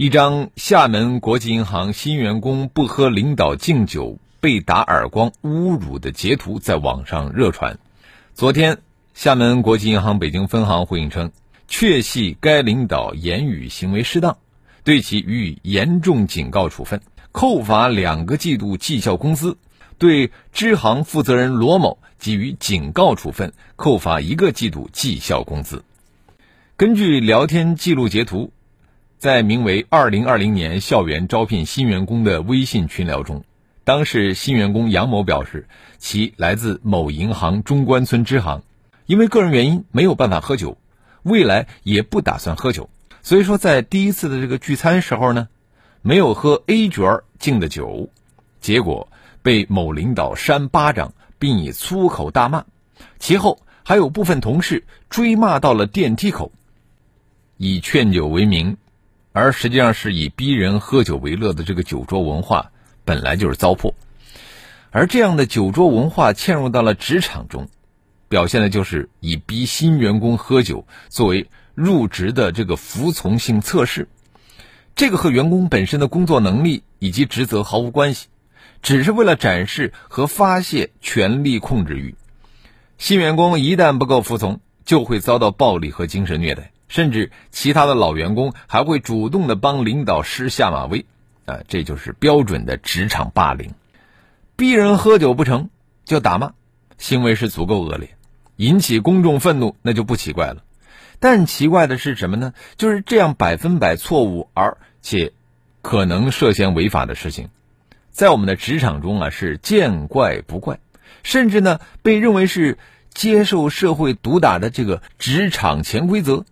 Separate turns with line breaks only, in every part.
一张厦门国际银行新员工不喝领导敬酒被打耳光侮辱的截图在网上热传。昨天，厦门国际银行北京分行回应称，确系该领导言语行为失当，对其予以严重警告处分，扣罚两个季度绩效工资；对支行负责人罗某给予警告处分，扣罚一个季度绩效工资。根据聊天记录截图。在名为“二零二零年校园招聘新员工”的微信群聊中，当事新员工杨某表示，其来自某银行中关村支行，因为个人原因没有办法喝酒，未来也不打算喝酒。所以说，在第一次的这个聚餐时候呢，没有喝 A 角敬的酒，结果被某领导扇巴掌，并以粗口大骂。其后还有部分同事追骂到了电梯口，以劝酒为名。而实际上是以逼人喝酒为乐的这个酒桌文化本来就是糟粕，而这样的酒桌文化嵌入到了职场中，表现的就是以逼新员工喝酒作为入职的这个服从性测试，这个和员工本身的工作能力以及职责毫无关系，只是为了展示和发泄权力控制欲。新员工一旦不够服从，就会遭到暴力和精神虐待。甚至其他的老员工还会主动的帮领导施下马威，啊，这就是标准的职场霸凌，逼人喝酒不成就打骂，行为是足够恶劣，引起公众愤怒那就不奇怪了。但奇怪的是什么呢？就是这样百分百错误而且可能涉嫌违法的事情，在我们的职场中啊是见怪不怪，甚至呢被认为是接受社会毒打的这个职场潜规则。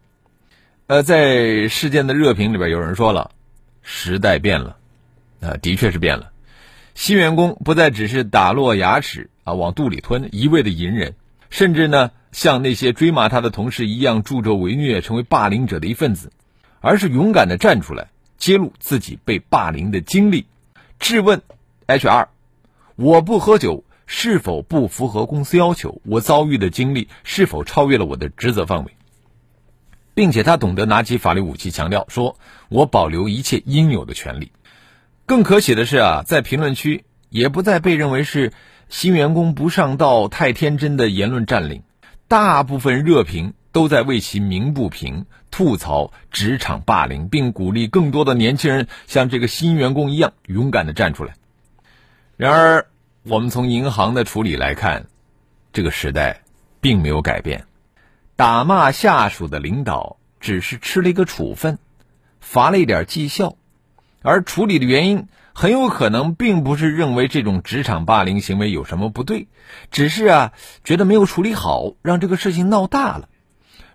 呃，在事件的热评里边，有人说了，时代变了，啊，的确是变了。新员工不再只是打落牙齿啊，往肚里吞，一味的隐忍，甚至呢，像那些追骂他的同事一样助纣为虐，成为霸凌者的一份子，而是勇敢的站出来，揭露自己被霸凌的经历，质问 HR：我不喝酒是否不符合公司要求？我遭遇的经历是否超越了我的职责范围？并且他懂得拿起法律武器，强调说：“我保留一切应有的权利。”更可喜的是啊，在评论区也不再被认为是新员工不上道、太天真的言论占领，大部分热评都在为其鸣不平，吐槽职场霸凌，并鼓励更多的年轻人像这个新员工一样勇敢的站出来。然而，我们从银行的处理来看，这个时代并没有改变。打骂下属的领导只是吃了一个处分，罚了一点绩效，而处理的原因很有可能并不是认为这种职场霸凌行为有什么不对，只是啊觉得没有处理好，让这个事情闹大了。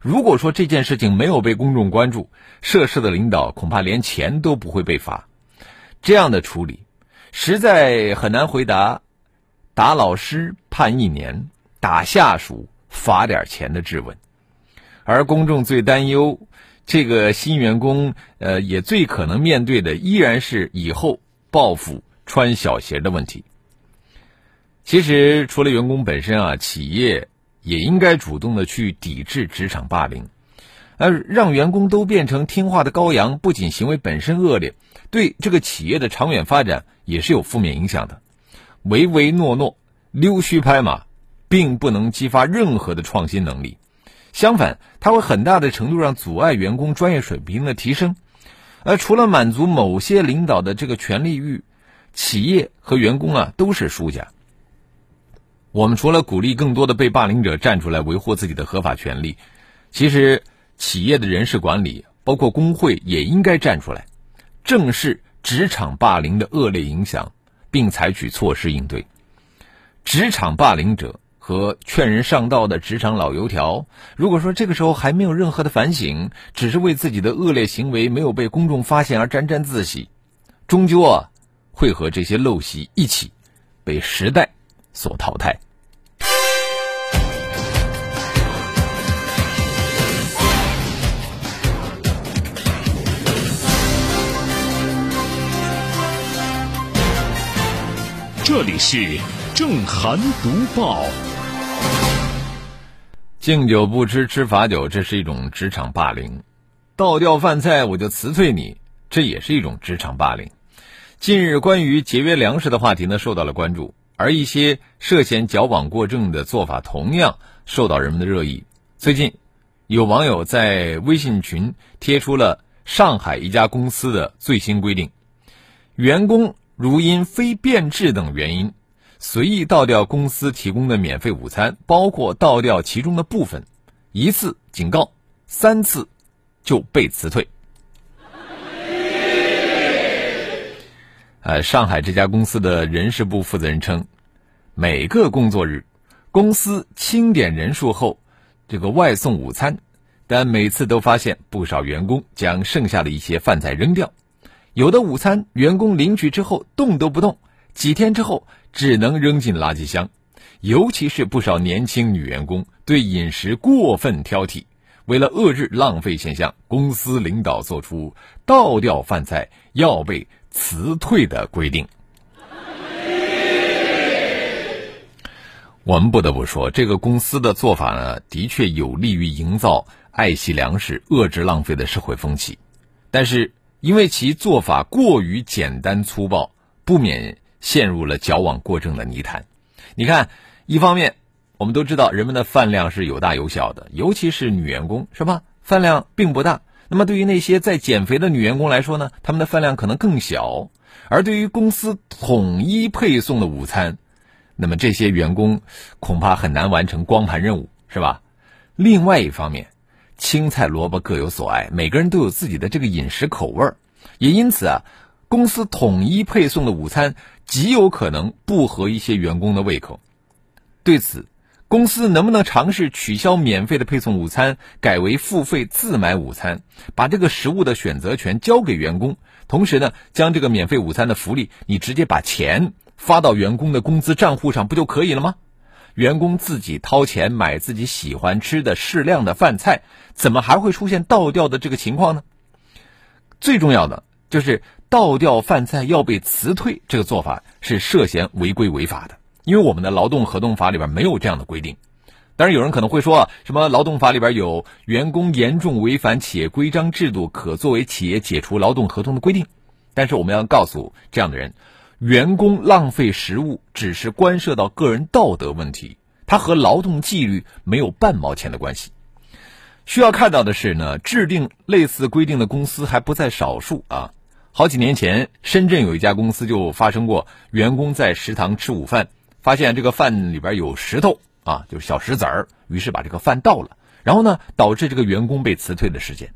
如果说这件事情没有被公众关注，涉事的领导恐怕连钱都不会被罚。这样的处理实在很难回答打老师判一年，打下属罚点钱的质问。而公众最担忧，这个新员工，呃，也最可能面对的依然是以后报复穿小鞋的问题。其实，除了员工本身啊，企业也应该主动的去抵制职场霸凌，而让员工都变成听话的羔羊，不仅行为本身恶劣，对这个企业的长远发展也是有负面影响的。唯唯诺诺、溜须拍马，并不能激发任何的创新能力。相反，它会很大的程度上阻碍员工专业水平的提升。而除了满足某些领导的这个权利欲，企业和员工啊都是输家。我们除了鼓励更多的被霸凌者站出来维护自己的合法权利，其实企业的人事管理，包括工会也应该站出来，正视职场霸凌的恶劣影响，并采取措施应对。职场霸凌者。和劝人上道的职场老油条，如果说这个时候还没有任何的反省，只是为自己的恶劣行为没有被公众发现而沾沾自喜，终究啊会和这些陋习一起被时代所淘汰。
这里是正涵读报。
敬酒不吃吃罚酒，这是一种职场霸凌；倒掉饭菜我就辞退你，这也是一种职场霸凌。近日，关于节约粮食的话题呢受到了关注，而一些涉嫌矫枉过正的做法同样受到人们的热议。最近，有网友在微信群贴出了上海一家公司的最新规定：员工。如因非变质等原因，随意倒掉公司提供的免费午餐，包括倒掉其中的部分，一次警告，三次就被辞退。呃，上海这家公司的人事部负责人称，每个工作日，公司清点人数后，这个外送午餐，但每次都发现不少员工将剩下的一些饭菜扔掉。有的午餐员工领取之后动都不动，几天之后只能扔进垃圾箱。尤其是不少年轻女员工对饮食过分挑剔，为了遏制浪费现象，公司领导做出倒掉饭菜要被辞退的规定。我们不得不说，这个公司的做法呢，的确有利于营造爱惜粮食、遏制浪费的社会风气，但是。因为其做法过于简单粗暴，不免陷入了矫枉过正的泥潭。你看，一方面，我们都知道人们的饭量是有大有小的，尤其是女员工，是吧？饭量并不大。那么，对于那些在减肥的女员工来说呢，她们的饭量可能更小。而对于公司统一配送的午餐，那么这些员工恐怕很难完成光盘任务，是吧？另外一方面，青菜萝卜各有所爱，每个人都有自己的这个饮食口味儿，也因此啊，公司统一配送的午餐极有可能不合一些员工的胃口。对此，公司能不能尝试取消免费的配送午餐，改为付费自买午餐，把这个食物的选择权交给员工，同时呢，将这个免费午餐的福利，你直接把钱发到员工的工资账户上，不就可以了吗？员工自己掏钱买自己喜欢吃的适量的饭菜，怎么还会出现倒掉的这个情况呢？最重要的就是倒掉饭菜要被辞退，这个做法是涉嫌违规违法的，因为我们的劳动合同法里边没有这样的规定。当然，有人可能会说，什么劳动法里边有员工严重违反企业规章制度可作为企业解除劳动合同的规定，但是我们要告诉这样的人。员工浪费食物只是关涉到个人道德问题，它和劳动纪律没有半毛钱的关系。需要看到的是呢，制定类似规定的公司还不在少数啊。好几年前，深圳有一家公司就发生过员工在食堂吃午饭，发现这个饭里边有石头啊，就是小石子儿，于是把这个饭倒了，然后呢，导致这个员工被辞退的事件。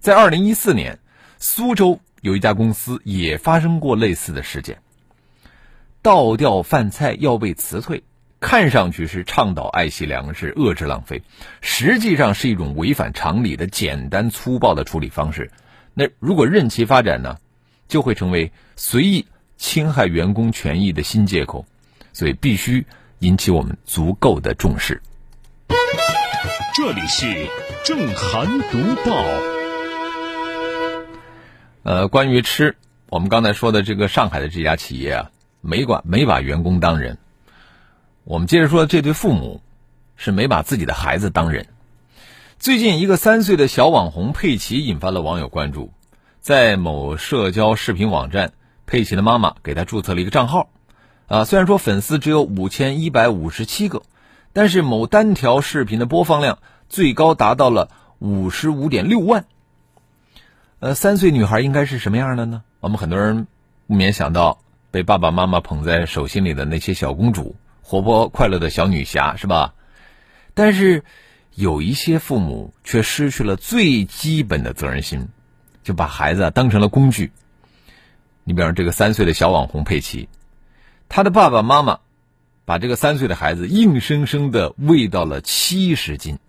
在二零一四年，苏州有一家公司也发生过类似的事件。倒掉饭菜要被辞退，看上去是倡导爱惜粮食、遏制浪费，实际上是一种违反常理的简单粗暴的处理方式。那如果任其发展呢，就会成为随意侵害员工权益的新借口，所以必须引起我们足够的重视。
这里是正涵读报。
呃，关于吃，我们刚才说的这个上海的这家企业啊。没管没把员工当人，我们接着说这对父母是没把自己的孩子当人。最近，一个三岁的小网红佩奇引发了网友关注。在某社交视频网站，佩奇的妈妈给他注册了一个账号。啊，虽然说粉丝只有五千一百五十七个，但是某单条视频的播放量最高达到了五十五点六万。呃，三岁女孩应该是什么样的呢？我们很多人不免想到。被爸爸妈妈捧在手心里的那些小公主，活泼快乐的小女侠，是吧？但是有一些父母却失去了最基本的责任心，就把孩子当成了工具。你比方这个三岁的小网红佩奇，他的爸爸妈妈把这个三岁的孩子硬生生的喂到了七十斤，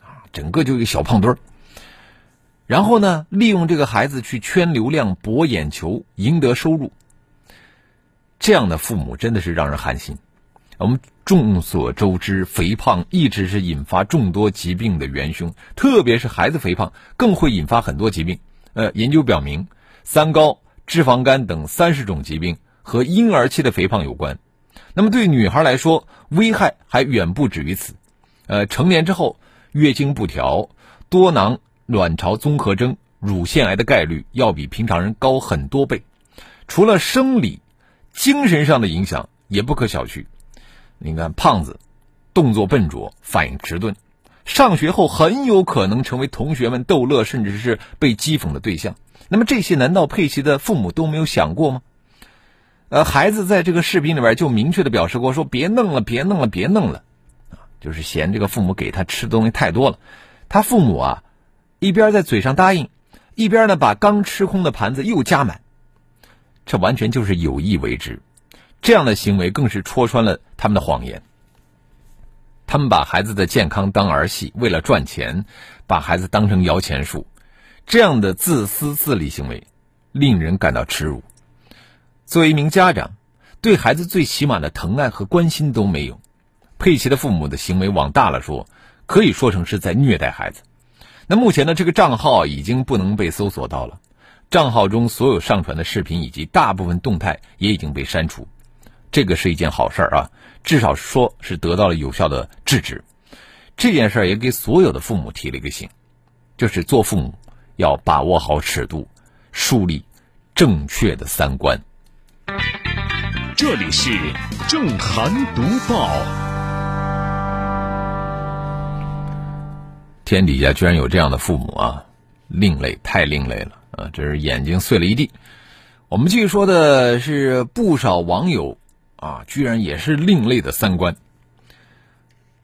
啊，整个就一个小胖墩儿。然后呢，利用这个孩子去圈流量、博眼球、赢得收入。这样的父母真的是让人寒心。我们众所周知，肥胖一直是引发众多疾病的元凶，特别是孩子肥胖更会引发很多疾病。呃，研究表明，三高、脂肪肝等三十种疾病和婴儿期的肥胖有关。那么对女孩来说，危害还远不止于此。呃，成年之后，月经不调、多囊。卵巢综合征、乳腺癌的概率要比平常人高很多倍，除了生理，精神上的影响也不可小觑。你看，胖子，动作笨拙，反应迟钝，上学后很有可能成为同学们逗乐，甚至是被讥讽的对象。那么这些难道佩奇的父母都没有想过吗？呃，孩子在这个视频里边就明确的表示过，说别弄了，别弄了，别弄了，啊，就是嫌这个父母给他吃的东西太多了。他父母啊。一边在嘴上答应，一边呢把刚吃空的盘子又加满，这完全就是有意为之。这样的行为更是戳穿了他们的谎言。他们把孩子的健康当儿戏，为了赚钱，把孩子当成摇钱树。这样的自私自利行为，令人感到耻辱。作为一名家长，对孩子最起码的疼爱和关心都没有。佩奇的父母的行为，往大了说，可以说成是在虐待孩子。那目前呢，这个账号已经不能被搜索到了，账号中所有上传的视频以及大部分动态也已经被删除，这个是一件好事儿啊，至少说是得到了有效的制止。这件事儿也给所有的父母提了一个醒，就是做父母要把握好尺度，树立正确的三观。
这里是正涵读报。
天底下居然有这样的父母啊，另类，太另类了啊！这是眼睛碎了一地。我们继续说的是，不少网友啊，居然也是另类的三观。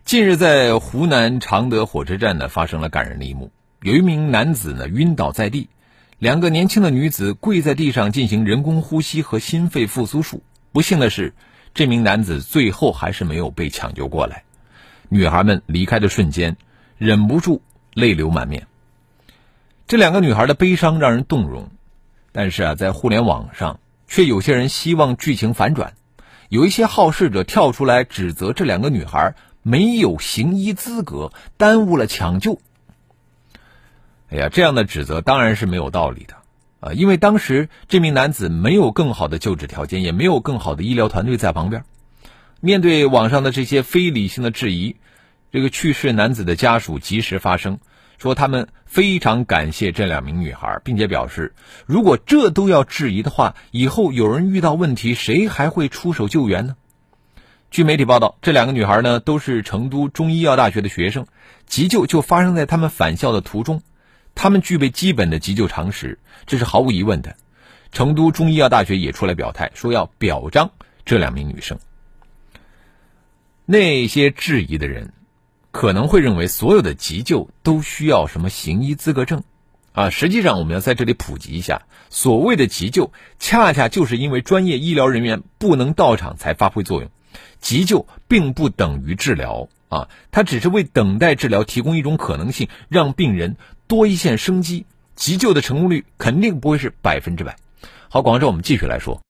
近日，在湖南常德火车站呢，发生了感人的一幕。有一名男子呢晕倒在地，两个年轻的女子跪在地上进行人工呼吸和心肺复苏术。不幸的是，这名男子最后还是没有被抢救过来。女孩们离开的瞬间。忍不住泪流满面。这两个女孩的悲伤让人动容，但是啊，在互联网上却有些人希望剧情反转，有一些好事者跳出来指责这两个女孩没有行医资格，耽误了抢救。哎呀，这样的指责当然是没有道理的啊，因为当时这名男子没有更好的救治条件，也没有更好的医疗团队在旁边。面对网上的这些非理性的质疑。这个去世男子的家属及时发声，说他们非常感谢这两名女孩，并且表示，如果这都要质疑的话，以后有人遇到问题，谁还会出手救援呢？据媒体报道，这两个女孩呢都是成都中医药大学的学生，急救就发生在他们返校的途中，他们具备基本的急救常识，这是毫无疑问的。成都中医药大学也出来表态，说要表彰这两名女生。那些质疑的人。可能会认为所有的急救都需要什么行医资格证，啊，实际上我们要在这里普及一下，所谓的急救，恰恰就是因为专业医疗人员不能到场才发挥作用。急救并不等于治疗啊，它只是为等待治疗提供一种可能性，让病人多一线生机。急救的成功率肯定不会是百分之百。好，广州，我们继续来说，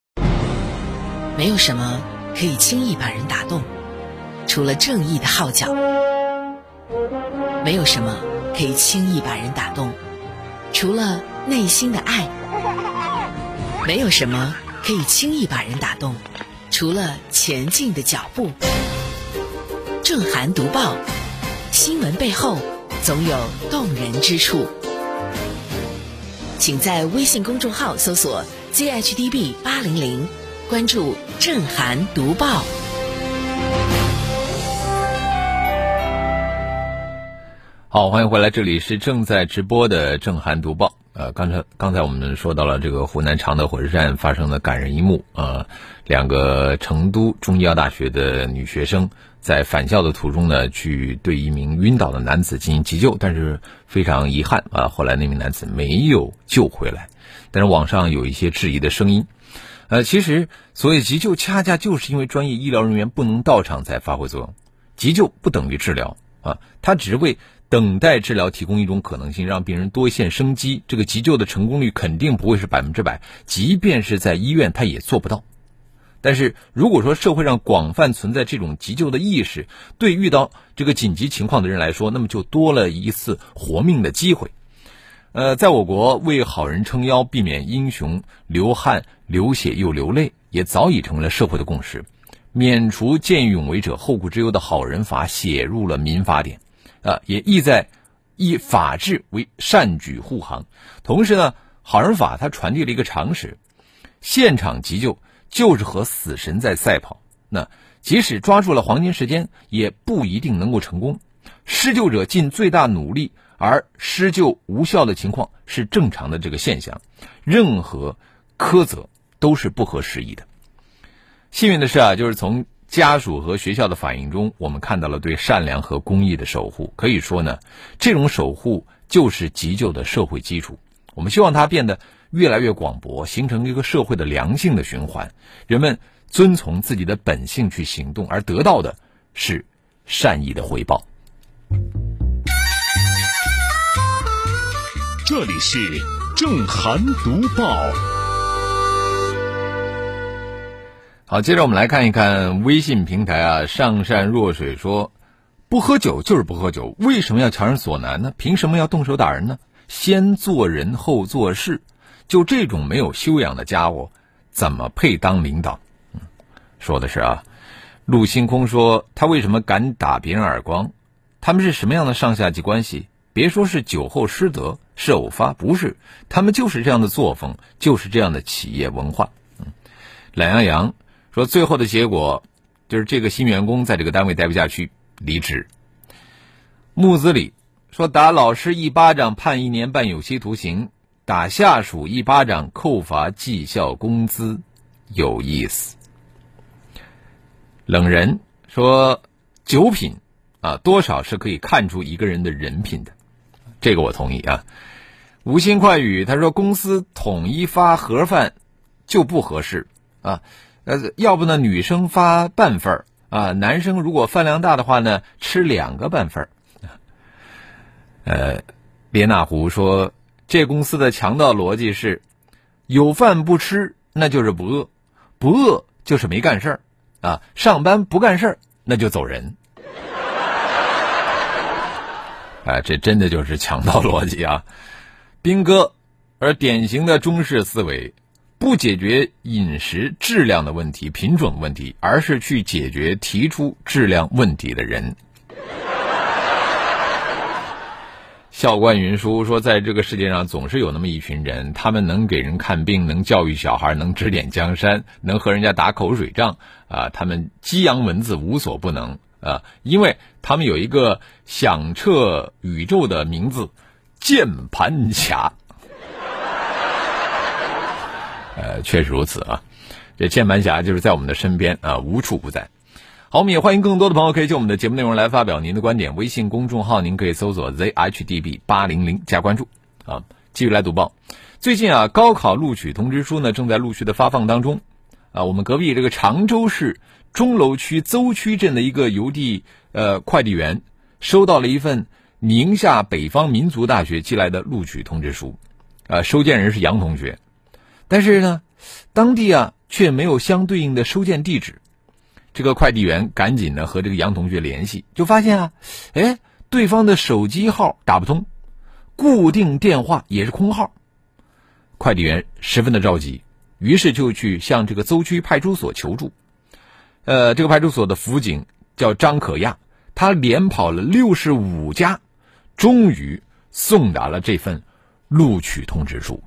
没有什么可以轻易把人打动，除了正义的号角。没有什么可以轻易把人打动，除了内心的爱；没有什么可以轻易把人打动，除了前进的脚步。正涵读报，新闻背后总有动人之处。请在微信公众号搜索 “zhdb 八零零”，关注正涵读报。
好，欢迎回来，这里是正在直播的正涵读报。呃，刚才刚才我们说到了这个湖南常德火车站发生的感人一幕啊，两个成都中医药大学的女学生在返校的途中呢，去对一名晕倒的男子进行急救，但是非常遗憾啊，后来那名男子没有救回来。但是网上有一些质疑的声音，呃，其实所谓急救，恰恰就是因为专业医疗人员不能到场才发挥作用。急救不等于治疗啊，它只是为等待治疗提供一种可能性，让病人多一线生机。这个急救的成功率肯定不会是百分之百，即便是在医院，他也做不到。但是如果说社会上广泛存在这种急救的意识，对遇到这个紧急情况的人来说，那么就多了一次活命的机会。呃，在我国，为好人撑腰，避免英雄流汗、流血又流泪，也早已成为了社会的共识。免除见义勇为者后顾之忧的好人法写入了民法典，啊，也意在以法治为善举护航。同时呢，好人法它传递了一个常识：现场急救就是和死神在赛跑。那即使抓住了黄金时间，也不一定能够成功。施救者尽最大努力。而施救无效的情况是正常的这个现象，任何苛责都是不合时宜的。幸运的是啊，就是从家属和学校的反应中，我们看到了对善良和公益的守护。可以说呢，这种守护就是急救的社会基础。我们希望它变得越来越广博，形成一个社会的良性的循环。人们遵从自己的本性去行动，而得到的是善意的回报。
这里是正涵读报。
好，接着我们来看一看微信平台啊，上善若水说，不喝酒就是不喝酒，为什么要强人所难呢？凭什么要动手打人呢？先做人后做事，就这种没有修养的家伙，怎么配当领导？说的是啊，陆星空说，他为什么敢打别人耳光？他们是什么样的上下级关系？别说是酒后失德。是偶发，不是他们就是这样的作风，就是这样的企业文化。懒羊羊说，最后的结果就是这个新员工在这个单位待不下去，离职。木子李说，打老师一巴掌判一年半有期徒刑，打下属一巴掌扣罚绩效工资，有意思。冷人说，酒品啊，多少是可以看出一个人的人品的。这个我同意啊，无心快语他说公司统一发盒饭就不合适啊，呃，要不呢女生发半份啊，男生如果饭量大的话呢，吃两个半份儿。呃，列那湖说这公司的强盗逻辑是，有饭不吃那就是不饿，不饿就是没干事儿啊，上班不干事儿那就走人。哎，这真的就是强盗逻辑啊！兵哥，而典型的中式思维，不解决饮食质量的问题、品种问题，而是去解决提出质量问题的人。校官云书说，在这个世界上总是有那么一群人，他们能给人看病，能教育小孩，能指点江山，能和人家打口水仗啊！他们激扬文字无所不能。啊，因为他们有一个响彻宇宙的名字——键盘侠。呃，确实如此啊，这键盘侠就是在我们的身边啊，无处不在。好，我们也欢迎更多的朋友可以就我们的节目内容来发表您的观点。微信公众号您可以搜索 zhdb 八零零加关注啊。继续来读报，最近啊，高考录取通知书呢正在陆续的发放当中啊。我们隔壁这个常州市。钟楼区邹区镇的一个邮递呃快递员收到了一份宁夏北方民族大学寄来的录取通知书，啊，收件人是杨同学，但是呢，当地啊却没有相对应的收件地址。这个快递员赶紧呢和这个杨同学联系，就发现啊，哎，对方的手机号打不通，固定电话也是空号。快递员十分的着急，于是就去向这个邹区派出所求助。呃，这个派出所的辅警叫张可亚，他连跑了六十五家，终于送达了这份录取通知书。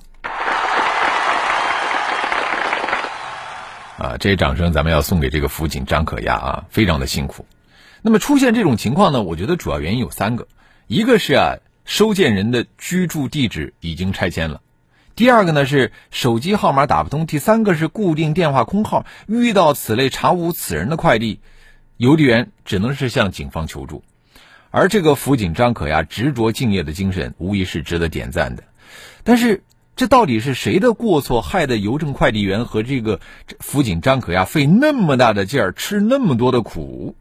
啊，这些掌声咱们要送给这个辅警张可亚啊，非常的辛苦。那么出现这种情况呢，我觉得主要原因有三个，一个是啊，收件人的居住地址已经拆迁了。第二个呢是手机号码打不通，第三个是固定电话空号。遇到此类查无此人的快递，邮递员只能是向警方求助。而这个辅警张可亚执着敬业的精神，无疑是值得点赞的。但是这到底是谁的过错，害得邮政快递员和这个辅警张可亚费那么大的劲儿，吃那么多的苦？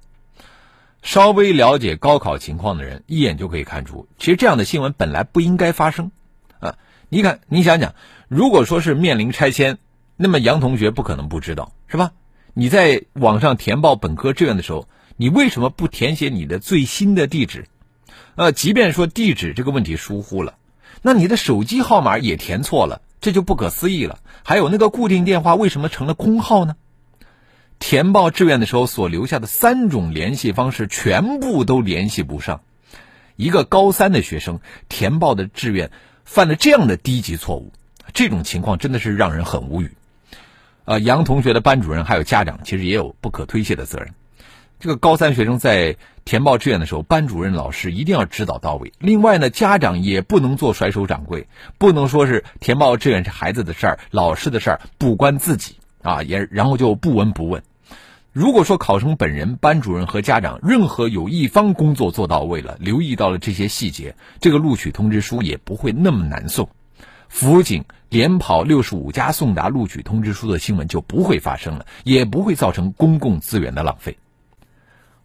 稍微了解高考情况的人，一眼就可以看出，其实这样的新闻本来不应该发生。啊，你看，你想想，如果说是面临拆迁，那么杨同学不可能不知道，是吧？你在网上填报本科志愿的时候，你为什么不填写你的最新的地址？呃，即便说地址这个问题疏忽了。那你的手机号码也填错了，这就不可思议了。还有那个固定电话为什么成了空号呢？填报志愿的时候所留下的三种联系方式全部都联系不上。一个高三的学生填报的志愿犯了这样的低级错误，这种情况真的是让人很无语。呃，杨同学的班主任还有家长其实也有不可推卸的责任。这个高三学生在填报志愿的时候，班主任老师一定要指导到位。另外呢，家长也不能做甩手掌柜，不能说是填报志愿是孩子的事儿、老师的事儿，不关自己啊，也然后就不闻不问。如果说考生本人、班主任和家长任何有一方工作做到位了，留意到了这些细节，这个录取通知书也不会那么难送，辅警连跑六十五家送达录取通知书的新闻就不会发生了，也不会造成公共资源的浪费。